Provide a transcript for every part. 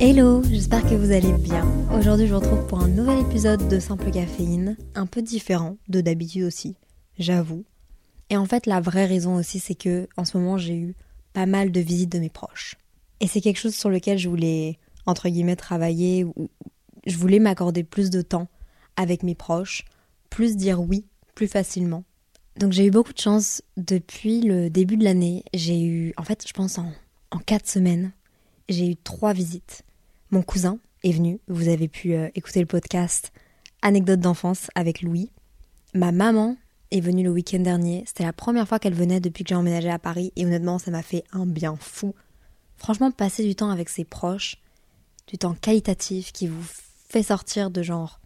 Hello, j'espère que vous allez bien. Aujourd'hui, je vous retrouve pour un nouvel épisode de Simple Caféine, un peu différent de d'habitude aussi, j'avoue. Et en fait, la vraie raison aussi, c'est que en ce moment, j'ai eu pas mal de visites de mes proches. Et c'est quelque chose sur lequel je voulais, entre guillemets, travailler, ou je voulais m'accorder plus de temps avec mes proches, plus dire oui plus facilement. Donc j'ai eu beaucoup de chance depuis le début de l'année. J'ai eu, en fait, je pense en, en quatre semaines, j'ai eu trois visites. Mon cousin est venu, vous avez pu euh, écouter le podcast Anecdote d'enfance avec Louis. Ma maman est venue le week-end dernier, c'était la première fois qu'elle venait depuis que j'ai emménagé à Paris et honnêtement ça m'a fait un bien fou. Franchement, passer du temps avec ses proches, du temps qualitatif qui vous fait sortir de genre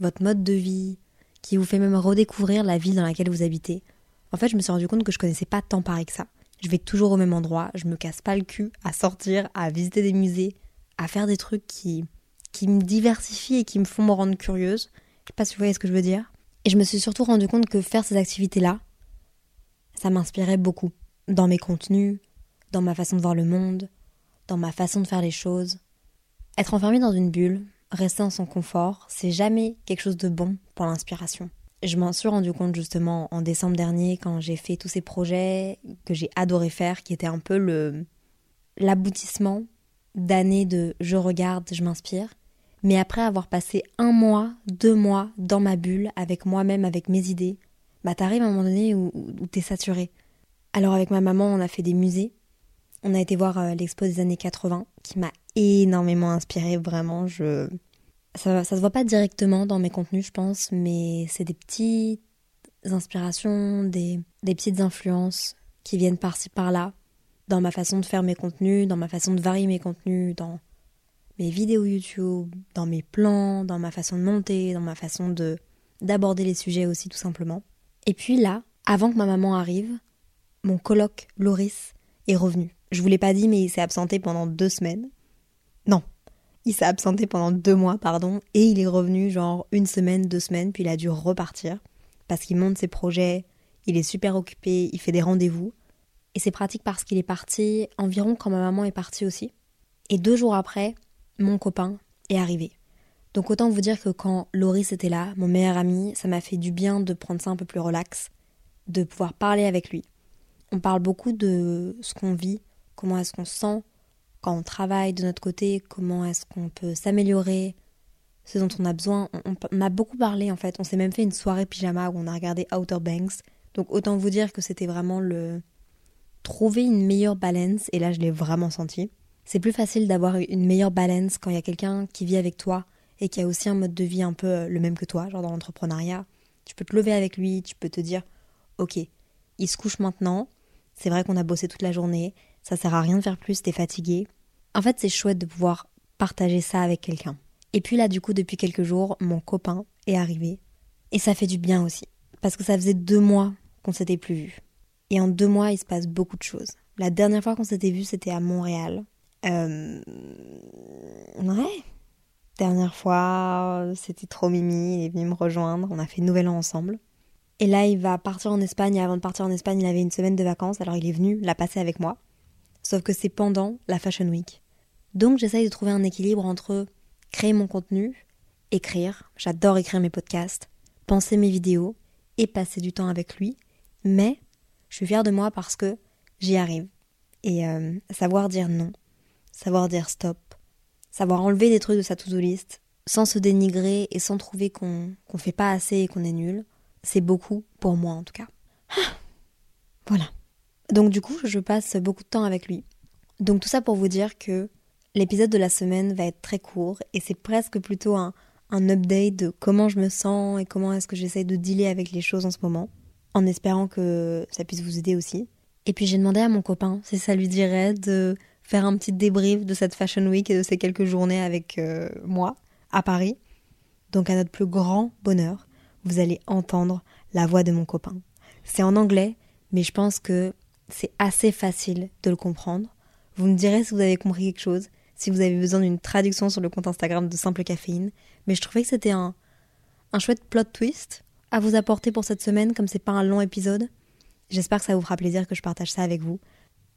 votre mode de vie, qui vous fait même redécouvrir la ville dans laquelle vous habitez. En fait, je me suis rendu compte que je connaissais pas tant Paris que ça. Je vais toujours au même endroit, je me casse pas le cul à sortir, à visiter des musées, à faire des trucs qui, qui me diversifient et qui me font me rendre curieuse. Je sais pas si vous voyez ce que je veux dire. Et je me suis surtout rendu compte que faire ces activités-là, ça m'inspirait beaucoup. Dans mes contenus, dans ma façon de voir le monde, dans ma façon de faire les choses. Être enfermé dans une bulle, rester dans son confort, c'est jamais quelque chose de bon pour l'inspiration. Je m'en suis rendu compte justement en décembre dernier quand j'ai fait tous ces projets que j'ai adoré faire, qui étaient un peu le l'aboutissement d'années de je regarde, je m'inspire. Mais après avoir passé un mois, deux mois dans ma bulle, avec moi-même, avec mes idées, bah t'arrives à un moment donné où, où t'es saturé. Alors avec ma maman, on a fait des musées. On a été voir euh, l'expo des années 80, qui m'a énormément inspiré, vraiment. Je... Ça, ça se voit pas directement dans mes contenus, je pense, mais c'est des petites inspirations, des, des petites influences qui viennent par-ci par-là, dans ma façon de faire mes contenus, dans ma façon de varier mes contenus, dans mes vidéos YouTube, dans mes plans, dans ma façon de monter, dans ma façon de d'aborder les sujets aussi tout simplement. Et puis là, avant que ma maman arrive, mon coloc Loris est revenu. Je vous l'ai pas dit, mais il s'est absenté pendant deux semaines. Non, il s'est absenté pendant deux mois, pardon, et il est revenu genre une semaine, deux semaines, puis il a dû repartir parce qu'il monte ses projets, il est super occupé, il fait des rendez-vous. Et c'est pratique parce qu'il est parti environ quand ma maman est partie aussi. Et deux jours après, mon copain est arrivé. Donc autant vous dire que quand Loris était là, mon meilleur ami, ça m'a fait du bien de prendre ça un peu plus relax, de pouvoir parler avec lui. On parle beaucoup de ce qu'on vit, comment est-ce qu'on se sent quand on travaille de notre côté, comment est-ce qu'on peut s'améliorer, ce dont on a besoin. On, on, a beaucoup parlé en fait. On s'est même fait une soirée pyjama où on a regardé Outer Banks. Donc autant vous dire que c'était vraiment le, trouver une meilleure balance, et là je l'ai vraiment senti. C'est plus facile d'avoir une meilleure balance quand il y a quelqu'un qui vit avec toi et qui a aussi un mode de vie un peu euh, le même que toi, genre dans l'entrepreneuriat. Tu peux te lever avec lui, tu peux te dire Ok, il se couche maintenant, c'est vrai qu'on a bossé toute la journée, ça sert à rien de faire plus, t'es fatigué. En fait, c'est chouette de pouvoir partager ça avec quelqu'un. Et puis là, du coup, depuis quelques jours, mon copain est arrivé. Et ça fait du bien aussi. Parce que ça faisait deux mois qu'on s'était plus vu. Et en deux mois, il se passe beaucoup de choses. La dernière fois qu'on s'était vu, c'était à Montréal. Euh... Ouais. Dernière fois, c'était trop mimi, il est venu me rejoindre, on a fait Nouvel An ensemble. Et là, il va partir en Espagne, et avant de partir en Espagne, il avait une semaine de vacances, alors il est venu la passer avec moi. Sauf que c'est pendant la Fashion Week. Donc j'essaye de trouver un équilibre entre créer mon contenu, écrire, j'adore écrire mes podcasts, penser mes vidéos et passer du temps avec lui, mais je suis fière de moi parce que j'y arrive. Et euh, savoir dire non, savoir dire stop, savoir enlever des trucs de sa to-do list sans se dénigrer et sans trouver qu'on ne fait pas assez et qu'on est nul, c'est beaucoup pour moi en tout cas. voilà. Donc du coup, je passe beaucoup de temps avec lui. Donc tout ça pour vous dire que l'épisode de la semaine va être très court et c'est presque plutôt un, un update de comment je me sens et comment est-ce que j'essaie de dealer avec les choses en ce moment, en espérant que ça puisse vous aider aussi. Et puis j'ai demandé à mon copain si ça lui dirait de faire un petit débrief de cette Fashion Week et de ces quelques journées avec euh, moi à Paris. Donc à notre plus grand bonheur, vous allez entendre la voix de mon copain. C'est en anglais, mais je pense que c'est assez facile de le comprendre. Vous me direz si vous avez compris quelque chose, si vous avez besoin d'une traduction sur le compte Instagram de Simple Caféine. Mais je trouvais que c'était un, un chouette plot twist à vous apporter pour cette semaine, comme c'est pas un long épisode. J'espère que ça vous fera plaisir que je partage ça avec vous.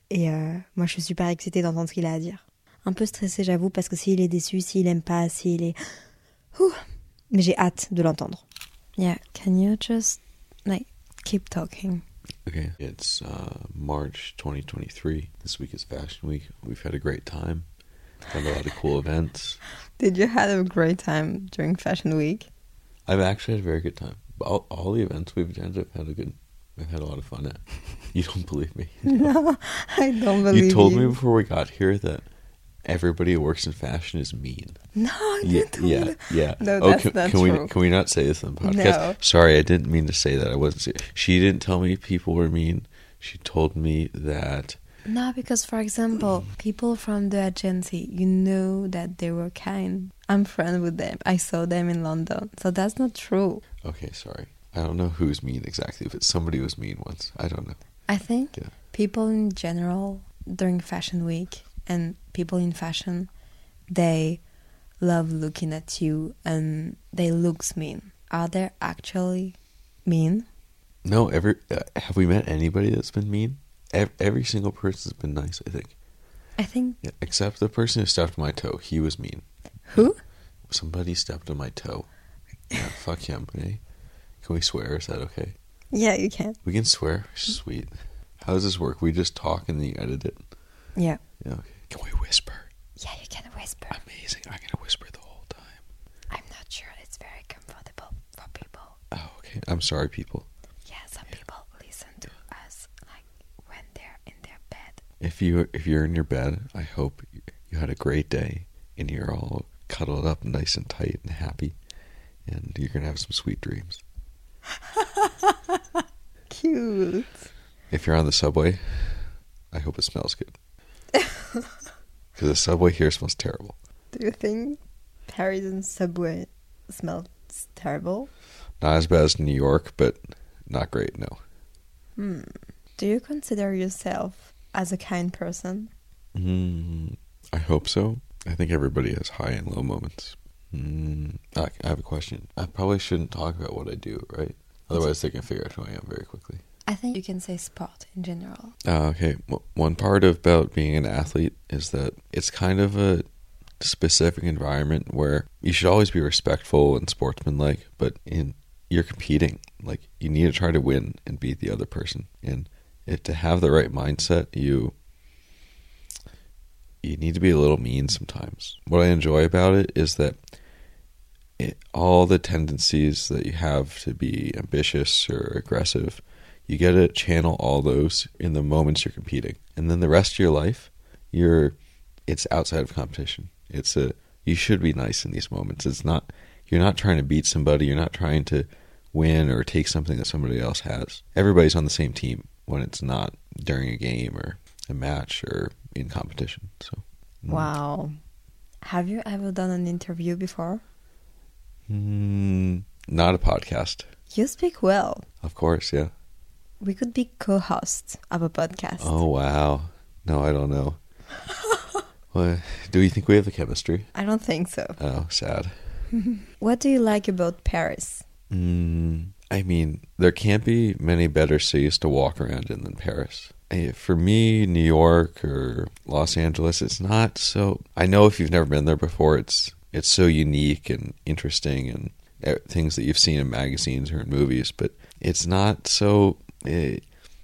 Et euh, moi, je suis super excitée d'entendre ce qu'il a à dire. Un peu stressée, j'avoue, parce que s'il est déçu, s'il aime pas, s'il est. Ouh. Mais j'ai hâte de l'entendre. Yeah, can you just like keep talking? Okay. It's uh, March 2023. This week is Fashion Week. We've had a great time. Done a lot of cool events. Did you have a great time during Fashion Week? I've actually had a very good time. All, all the events we've attended, I've had a good. I've had a lot of fun at. You don't believe me? No, I don't believe you told me before we got here that everybody who works in fashion is mean. No, I Yeah, yeah, you. yeah. No, oh, that's can, not can we can we not say this on the podcast? No. Sorry, I didn't mean to say that. I wasn't. She didn't tell me people were mean. She told me that. No, because for example, people from the agency, you know that they were kind. I'm friends with them. I saw them in London, so that's not true. Okay, sorry. I don't know who's mean exactly. but somebody was mean once, I don't know. I think Yeah. people in general during Fashion Week and people in fashion, they love looking at you and they looks mean. Are they actually mean? No, every uh, have we met anybody that's been mean? Every, single person's been nice. I think, I think yeah, except the person who stepped on my toe. He was mean. who? Somebody stepped on my toe. Yeah, fuck him. Eh? Can we swear? Is that okay? Yeah, you can. We can swear. Sweet. How does this work? We just talk and then you edit it. Yeah. Yeah. Okay. Can we whisper? Yeah, you can whisper. Amazing. I'm gonna whisper the whole time. I'm not sure it's very comfortable for people. Oh, okay. I'm sorry, people. Yeah, some people listen to us like when they're in their bed. If you if you're in your bed, I hope you had a great day and you're all cuddled up, nice and tight and happy, and you're gonna have some sweet dreams. Cute. If you're on the subway, I hope it smells good. Because the subway here smells terrible. Do you think Paris and subway smells terrible? Not as bad as New York, but not great. No. Hmm. Do you consider yourself as a kind person? Mm, I hope so. I think everybody has high and low moments. Mm, I, I have a question. I probably shouldn't talk about what I do, right? Otherwise, they can figure out who I am very quickly. I think you can say sport in general. Uh, okay, w- one part about being an athlete is that it's kind of a specific environment where you should always be respectful and sportsmanlike, but in you're competing, like you need to try to win and beat the other person, and it, to have the right mindset, you you need to be a little mean sometimes. What I enjoy about it is that it, all the tendencies that you have to be ambitious or aggressive, you get to channel all those in the moments you're competing, and then the rest of your life, you're it's outside of competition. It's a you should be nice in these moments. It's not you're not trying to beat somebody. You're not trying to win or take something that somebody else has. Everybody's on the same team when it's not during a game or a match or in competition. So mm. Wow. Have you ever done an interview before? Mm, not a podcast, You speak well. of course. Yeah. We could be co hosts of a podcast. Oh wow. No, I don't know. well, do you think we have the chemistry? I don't think so. Oh, sad. What do you like about Paris? Mm, I mean, there can't be many better cities to walk around in than Paris. For me, New York or Los Angeles, it's not so. I know if you've never been there before, it's it's so unique and interesting and eh, things that you've seen in magazines or in movies, but it's not so. It,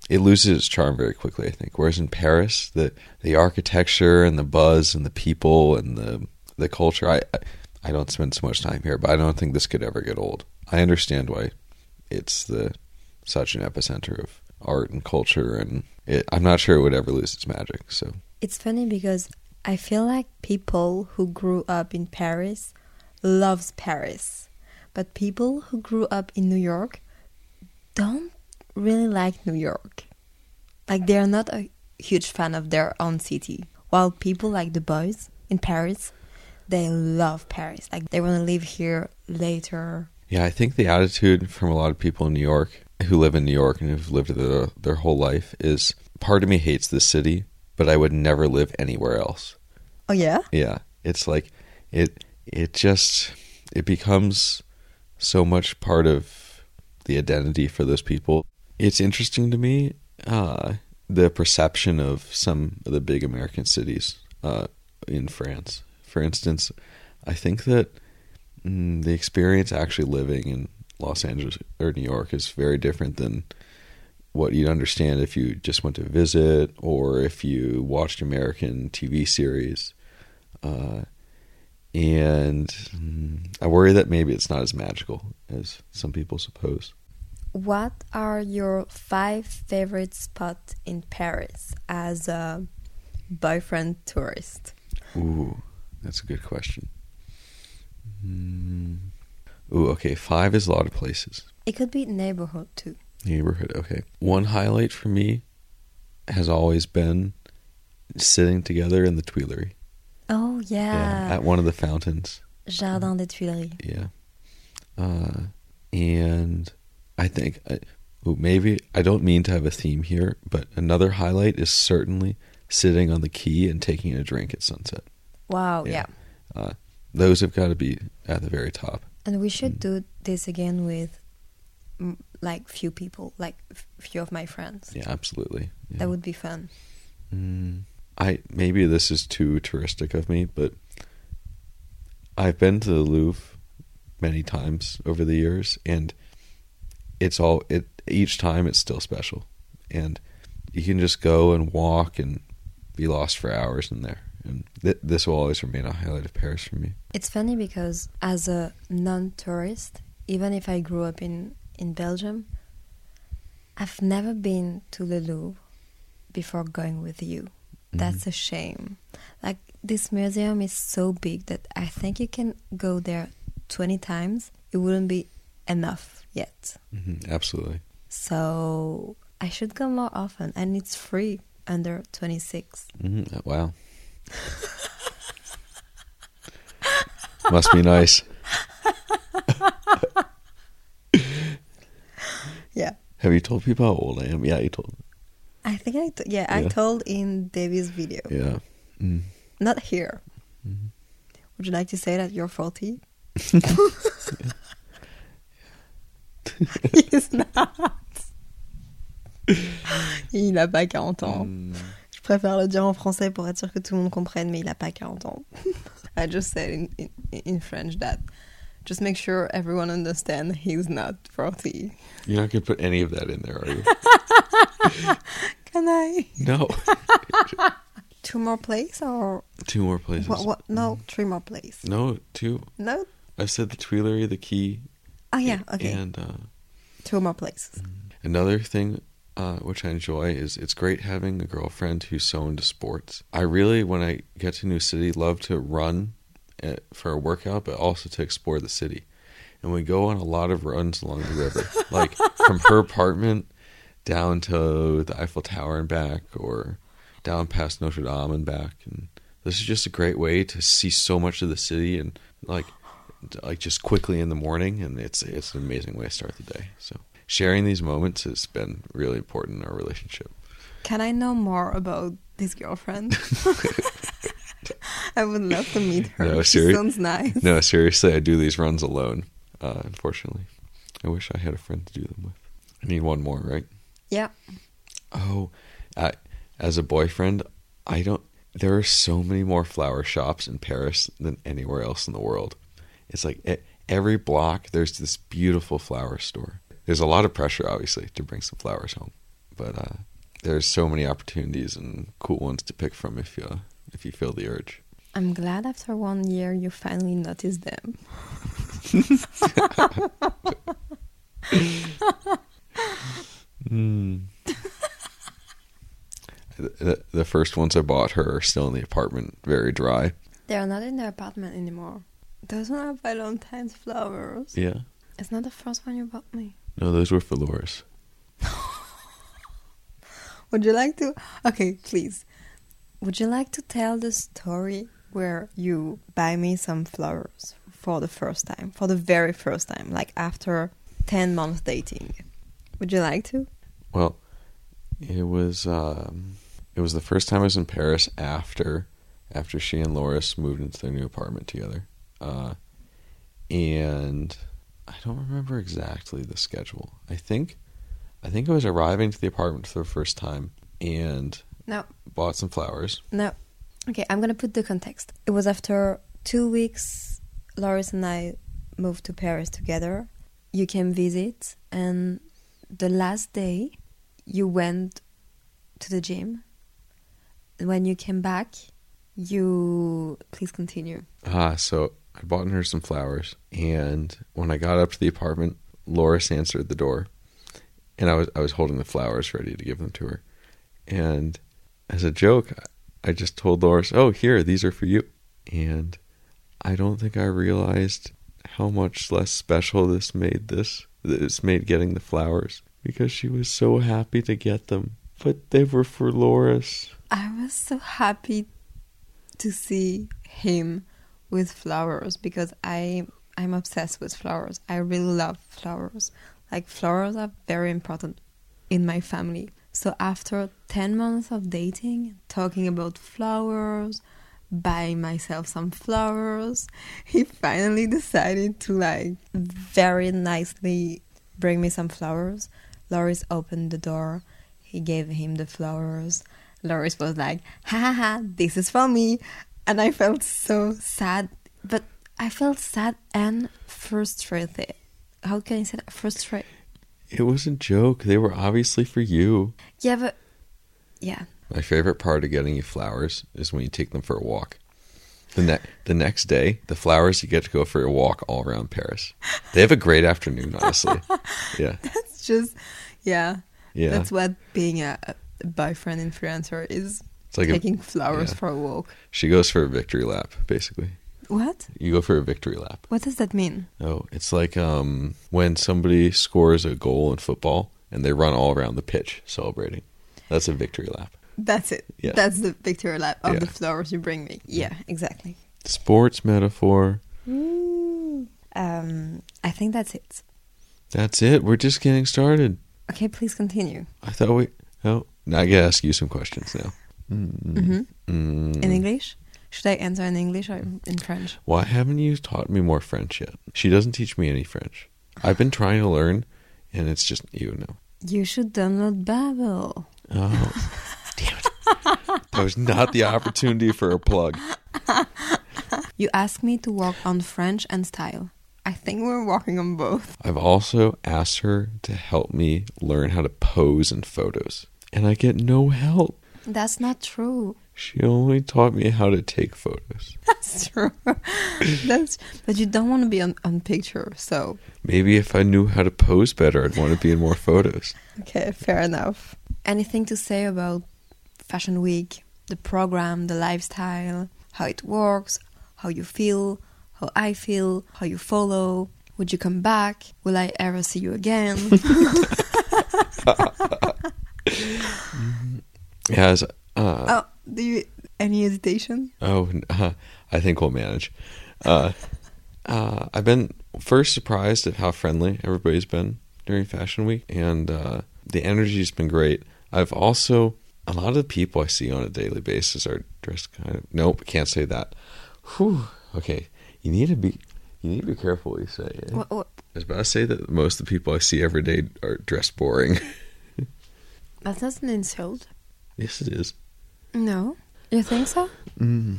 it loses its charm very quickly, I think. Whereas in Paris, the the architecture and the buzz and the people and the the culture, I I, I don't spend so much time here, but I don't think this could ever get old. I understand why it's the such an epicenter of art and culture, and it, I'm not sure it would ever lose its magic. So It's funny because I feel like people who grew up in Paris loves Paris. But people who grew up in New York don't really like New York. Like they're not a huge fan of their own city. While people like the boys in Paris, they love Paris. Like they want to live here later. Yeah, I think the attitude from a lot of people in New York who live in New York and who've lived there their whole life is part of me hates this city, but I would never live anywhere else. Oh yeah? Yeah, it's like it it just it becomes so much part of the identity for those people. It's interesting to me uh, the perception of some of the big American cities uh, in France. For instance, I think that the experience actually living in Los Angeles or New York is very different than what you'd understand if you just went to visit or if you watched American TV series. Uh, and mm, I worry that maybe it's not as magical as some people suppose. What are your five favorite spots in Paris as a boyfriend tourist? Ooh, that's a good question. Mm. Ooh, okay. Five is a lot of places. It could be neighborhood too. Neighborhood, okay. One highlight for me has always been sitting together in the Tuileries. Oh yeah. yeah at one of the fountains. Jardin des Tuileries. Yeah. Uh, and I think, I, ooh, maybe I don't mean to have a theme here, but another highlight is certainly sitting on the quay and taking a drink at sunset. Wow, yeah. yeah. Uh, those have got to be at the very top. And we should mm. do this again with like few people, like few of my friends. Yeah, absolutely. Yeah. That would be fun. Mm, I maybe this is too touristic of me, but I've been to the Louvre many times over the years, and it's all it. Each time, it's still special, and you can just go and walk and be lost for hours in there. And th- this will always remain a highlight of Paris for me. It's funny because as a non-tourist, even if I grew up in in Belgium, I've never been to the Louvre before going with you. Mm-hmm. That's a shame. Like this museum is so big that I think you can go there 20 times. It wouldn't be enough yet. Mm-hmm. Absolutely. So I should go more often and it's free under 26. Mm-hmm. Wow. Must be nice. yeah. Have you told people how old I am? Yeah, you told. I think I t- yeah, yeah, I told in Davy's video. Yeah. Mm. Not here. Mm-hmm. Would you like to say that you're 40? He's not. il n'a pas 40 ans. Mm. Préfère le dire en français pour être sûr que tout le monde comprenne, mais il pas 40 ans. I just said in, in, in French that just make sure everyone understands he's not 40. You're not going to put any of that in there, are you? Can I? No. two more plays or two more places? What? What? No, three more plays. No, two. No. I said the Tuileries, the quay. Oh yeah, okay. And uh, two more places. Another thing uh, which I enjoy is it's great having a girlfriend who's so into sports. I really, when I get to a new city, love to run at, uh, for a workout, but also to explore the city. And we go on a lot of runs along the river, like from her apartment down to the Eiffel Tower and back, or down past Notre Dame and back. And this is just a great way to see so much of the city and like like just quickly in the morning. And it's it's an amazing way to start the day. So sharing these moments has been really important in our relationship. Can I know more about this girlfriend? I would love to meet her. No, seri- sounds nice. No, seriously, I do these runs alone. Uh, unfortunately, I wish I had a friend to do them with. I need one more, right? Yeah. Oh, I, as a boyfriend, I don't. There are so many more flower shops in Paris than anywhere else in the world. It's like every block there's this beautiful flower store there's a lot of pressure, obviously, to bring some flowers home, but uh, there's so many opportunities and cool ones to pick from if you if you feel the urge. I'm glad after one year you finally noticed them. mm. the, the first ones I bought her are still in the apartment, very dry. They're not in the apartment anymore. Doesn't have Valentine's flowers. Yeah. It's not the first one you bought me. No, those were for Loris. Would you like to? Okay, please. Would you like to tell the story where you buy me some flowers for the first time, for the very first time, like after 10 months dating? Would you like to? Well, it was um, it was the first time I was in Paris after after she and Loris moved into their new apartment together, uh, and I don't remember exactly the schedule. I think I think I was arriving to the apartment for the first time and No, bought some flowers. no. Okay, I'm gonna put the context. It was after two weeks, Loris and I moved to Paris together. You came visit, and the last day, you went to the gym. When you came back, you please continue. Ah, so I bought her some flowers, and when I got up to the apartment, Loris answered the door, and I was I was holding the flowers ready to give them to her, and as a joke, I just told Loris, "Oh, here, these are for you," and I don't think I realized how much less special this made this this made getting the flowers because she was so happy to get them, but they were for Loris. I was so happy to see him with flowers because I I'm obsessed with flowers. I really love flowers. Like flowers are very important in my family. So after 10 months of dating, talking about flowers, buying myself some flowers, he finally decided to like very nicely bring me some flowers. Loris opened the door. He gave him the flowers. Loris was like, ha ha ha, this is for me. And I felt so sad. But I felt sad and frustrated. How can I say that? Frustrated. It was a joke. They were obviously for you. Yeah, but yeah. My favorite part of getting you flowers is when you take them for a walk. The ne- the next day, the flowers you get to go for a walk all around Paris. They have a great afternoon, honestly. Yeah, It's just, yeah. yeah. That's what being a, a boyfriend influencer is. It's like a, taking flowers yeah. for a walk. she goes for a victory lap, basically. What? You go for a victory lap. What does that mean? Oh, it's like um, when somebody scores a goal in football and they run all around the pitch celebrating. That's a victory lap. That's it. Yeah. That's the victory lap of Yeah. the flowers you bring me. Yeah, exactly. Sports metaphor. Um, I think that's it. That's it. We're just getting started. Okay, please continue. I thought we. Oh, now I gotta ask you some questions now. Hmm Mm. In English? Should I answer in English or in French? Why haven't you taught me more French yet? She doesn't teach me any French. I've been trying to learn, and it's just you know. You should download Babbel. Oh, damn it! That was not the opportunity for a plug. You asked me to work on French and style. I think we're working on both. I've also asked her to help me learn how to pose in photos, and I get no help. That's not true. She only taught me how to take photos. That's true. That's but you don't want to be on, on picture, so Maybe if I knew how to pose better, I'd want to be in more photos. okay, fair enough. Anything to say about Fashion Week, the program, the lifestyle, how it works, how you feel, how I feel, how you follow? Would you come back? Will I ever see you again? Mm-hmm. Yes. Uh, oh, do you any hesitation? Oh, uh, I think we'll manage. Uh, uh, I've been first surprised at how friendly everybody's been during Fashion Week, and uh, the energy's been great. I've also a lot of the people I see on a daily basis are dressed kind of. Nope, can't say that. Whew. Okay, you need to be. You need to be careful what you say. eh? What, what, I was about to say that most of the people I see every day are dressed boring. that's not an insult. Yes, it is. No, you think so? Mm.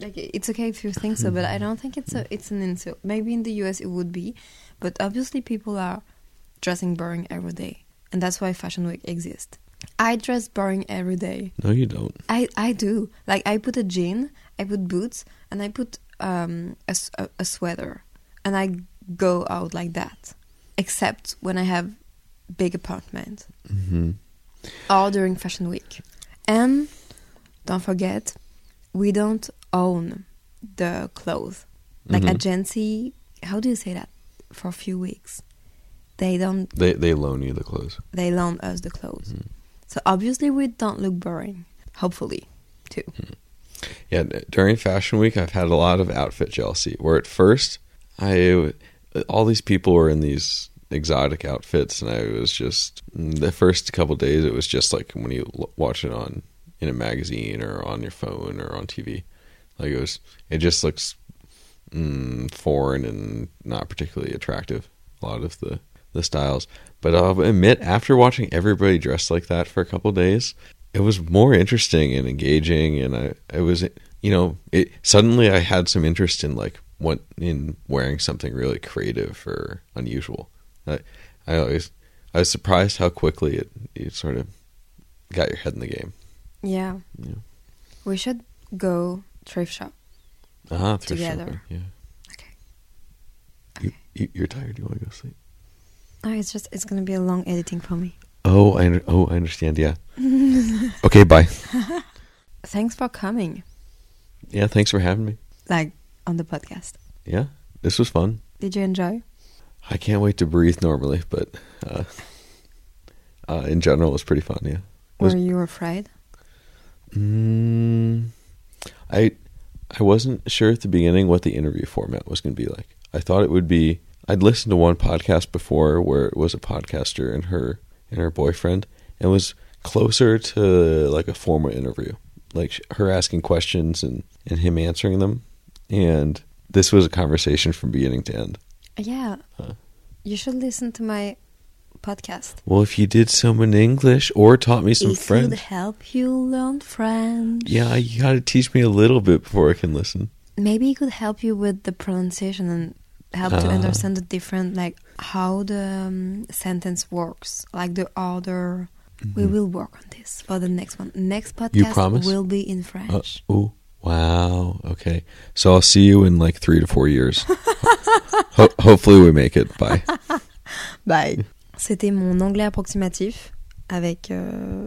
Like it's okay if you think so, but I don't think it's a it's an insult. Maybe in the US it would be, but obviously people are dressing boring every day, and that's why Fashion Week exists. I dress boring every day. No, you don't. I I do. Like I put a jean, I put boots, and I put um a, a- a sweater, and I go out like that. Except when I have big appointment hmm or during Fashion Week. And don't forget, we don't own the clothes. like Mhm. agency. How do you say that? For a few weeks, they don't. They they loan you the clothes. They loan us the clothes. Mm-hmm. So obviously we don't look boring. Hopefully, too. Yeah, during Fashion Week, I've had a lot of outfit jealousy. Where at first, I all these people were in these exotic outfits, and I was just the first couple days. It was just like when you watch it on in a magazine or on your phone or on TV. Like it was, it just looks mm, foreign and not particularly attractive. A lot of the the styles, but I'll admit, after watching everybody dressed like that for a couple days, it was more interesting and engaging, and I it was you know it suddenly I had some interest in like what in wearing something really creative or unusual. I I always I was surprised how quickly it you sort of got your head in the game. Yeah. Yeah. We should go thrift shop. Uh huh. Together. Yeah. Okay. You, you, you're tired. You want to go sleep? No, it's just it's gonna be a long editing for me. Oh, I oh I understand. Yeah. okay. Bye. Thanks for coming, Yeah. Thanks for having me. like on the podcast. Yeah. This was fun. Did you enjoy? I can't wait to breathe normally, but uh, uh, in general, it was pretty fun. Yeah. Was- Were you afraid? Mm, I I wasn't sure at the beginning what the interview format was going to be like. I thought it would be. I'd listened to one podcast before where it was a podcaster and her and her boyfriend, and it was closer to like a formal interview, like her asking questions and and him answering them, and this was a conversation from beginning to end. Yeah. Huh. You should listen to my podcast. Well, if you did some in English or taught me some it French, could help you learn French. yeah, you got to teach me a little bit before I can listen. Maybe it could help you with the pronunciation and help to Ah. understand the different, like how the um, sentence works, like the order. We will work on this for the next one. Next podcast promise? will be in Uh, French. oh, wow. Okay. So I'll see you in like three to four years. Ho- hopefully we make it. Bye. Bye. C'était mon anglais approximatif avec euh,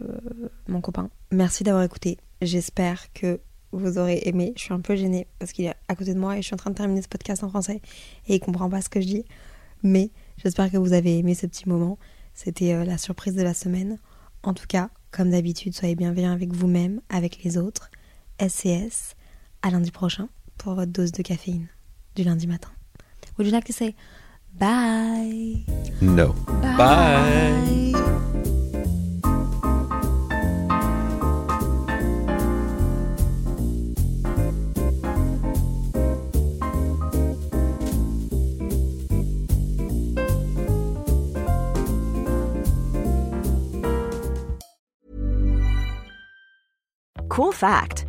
mon copain. Merci d'avoir écouté. J'espère que vous aurez aimé. Je suis un peu gênée parce qu'il est à côté de moi et je suis en train de terminer ce podcast en français et il comprend pas ce que je dis. Mais j'espère que vous avez aimé ce petit moment. C'était euh, la surprise de la semaine. En tout cas, comme d'habitude, soyez bienveillants avec vous-même, avec les autres. SCS. À lundi prochain pour votre dose de caféine du lundi matin. Would you like to say bye? No. Bye. Cool fact